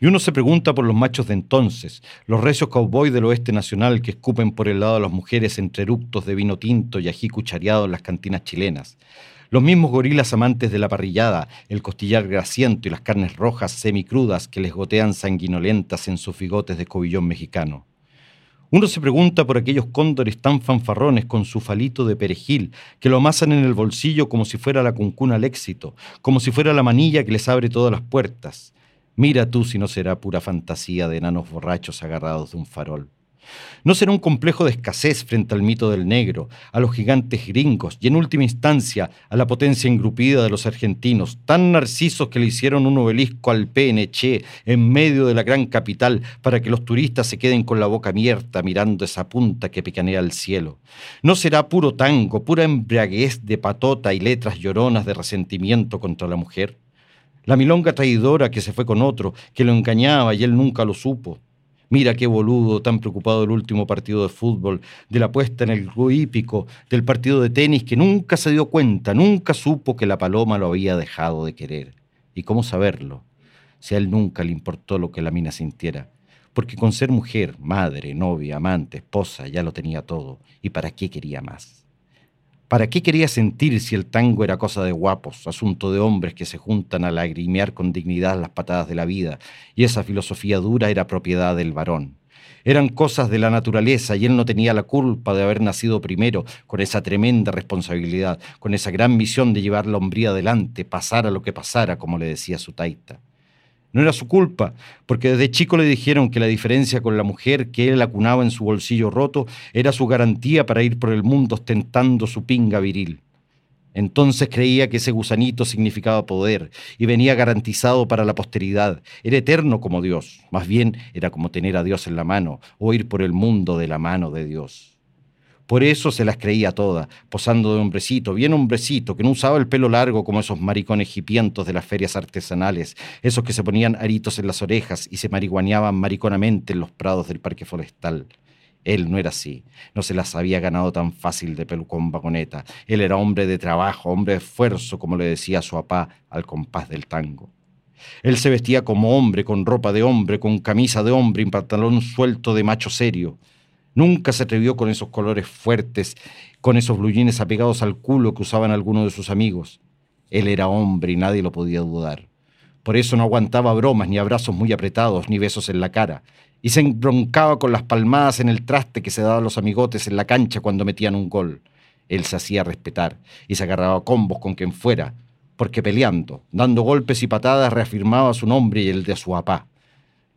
Y uno se pregunta por los machos de entonces, los recios cowboys del oeste nacional que escupen por el lado de las mujeres entre eructos de vino tinto y ají cuchareado en las cantinas chilenas. Los mismos gorilas amantes de la parrillada, el costillar grasiento y las carnes rojas semicrudas que les gotean sanguinolentas en sus bigotes de cobillón mexicano. Uno se pregunta por aquellos cóndores tan fanfarrones con su falito de perejil, que lo amasan en el bolsillo como si fuera la cuncuna al éxito, como si fuera la manilla que les abre todas las puertas. Mira tú si no será pura fantasía de enanos borrachos agarrados de un farol. No será un complejo de escasez frente al mito del negro, a los gigantes gringos y en última instancia a la potencia engrupida de los argentinos, tan narcisos que le hicieron un obelisco al PNC en medio de la gran capital para que los turistas se queden con la boca abierta mirando esa punta que picanea al cielo. No será puro tango, pura embriaguez de patota y letras lloronas de resentimiento contra la mujer. La milonga traidora que se fue con otro, que lo engañaba y él nunca lo supo. Mira qué boludo, tan preocupado del último partido de fútbol, de la puesta en el grupo hípico, del partido de tenis, que nunca se dio cuenta, nunca supo que la paloma lo había dejado de querer. ¿Y cómo saberlo? Si a él nunca le importó lo que la mina sintiera. Porque con ser mujer, madre, novia, amante, esposa, ya lo tenía todo. ¿Y para qué quería más? ¿Para qué quería sentir si el tango era cosa de guapos, asunto de hombres que se juntan a lagrimear con dignidad las patadas de la vida, y esa filosofía dura era propiedad del varón? Eran cosas de la naturaleza y él no tenía la culpa de haber nacido primero con esa tremenda responsabilidad, con esa gran misión de llevar la hombría adelante, pasara lo que pasara, como le decía su taita. No era su culpa, porque desde chico le dijeron que la diferencia con la mujer que él acunaba en su bolsillo roto era su garantía para ir por el mundo ostentando su pinga viril. Entonces creía que ese gusanito significaba poder y venía garantizado para la posteridad. Era eterno como Dios, más bien era como tener a Dios en la mano o ir por el mundo de la mano de Dios. Por eso se las creía todas, posando de hombrecito, bien hombrecito, que no usaba el pelo largo como esos maricones hipientos de las ferias artesanales, esos que se ponían aritos en las orejas y se marihuaneaban mariconamente en los prados del parque forestal. Él no era así, no se las había ganado tan fácil de pelucón vagoneta. Él era hombre de trabajo, hombre de esfuerzo, como le decía su papá al compás del tango. Él se vestía como hombre, con ropa de hombre, con camisa de hombre y pantalón suelto de macho serio. Nunca se atrevió con esos colores fuertes, con esos bluyines apegados al culo que usaban algunos de sus amigos. Él era hombre y nadie lo podía dudar. Por eso no aguantaba bromas, ni abrazos muy apretados, ni besos en la cara. Y se embroncaba con las palmadas en el traste que se daban los amigotes en la cancha cuando metían un gol. Él se hacía respetar y se agarraba combos con quien fuera, porque peleando, dando golpes y patadas, reafirmaba su nombre y el de su papá.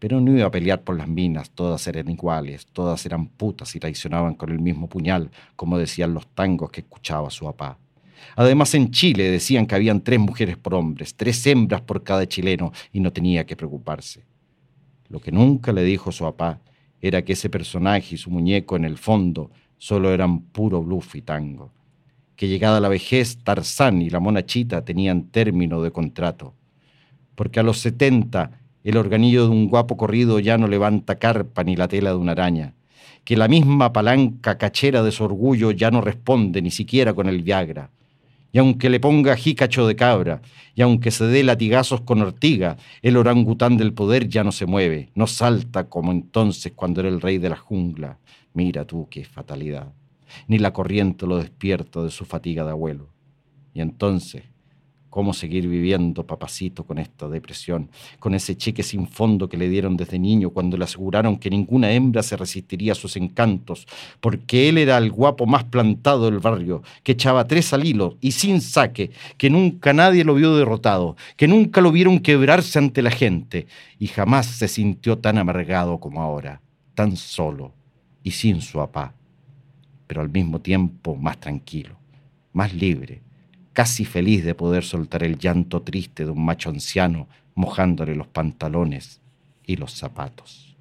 Pero no iba a pelear por las minas, todas eran iguales, todas eran putas y traicionaban con el mismo puñal, como decían los tangos que escuchaba su papá. Además, en Chile decían que habían tres mujeres por hombres, tres hembras por cada chileno, y no tenía que preocuparse. Lo que nunca le dijo su papá era que ese personaje y su muñeco en el fondo solo eran puro bluff y tango. Que llegada la vejez, Tarzán y la monachita tenían término de contrato. Porque a los setenta el organillo de un guapo corrido ya no levanta carpa ni la tela de una araña, que la misma palanca cachera de su orgullo ya no responde ni siquiera con el Viagra. Y aunque le ponga jícacho de cabra, y aunque se dé latigazos con ortiga, el orangután del poder ya no se mueve, no salta como entonces cuando era el rey de la jungla. Mira tú qué fatalidad. Ni la corriente lo despierta de su fatiga de abuelo. Y entonces, cómo seguir viviendo, papacito, con esta depresión, con ese cheque sin fondo que le dieron desde niño cuando le aseguraron que ninguna hembra se resistiría a sus encantos, porque él era el guapo más plantado del barrio, que echaba tres al hilo y sin saque, que nunca nadie lo vio derrotado, que nunca lo vieron quebrarse ante la gente, y jamás se sintió tan amargado como ahora, tan solo y sin su papá, pero al mismo tiempo más tranquilo, más libre casi feliz de poder soltar el llanto triste de un macho anciano mojándole los pantalones y los zapatos.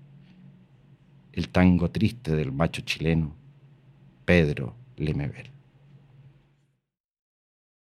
El tango triste del macho chileno, Pedro Lemebel.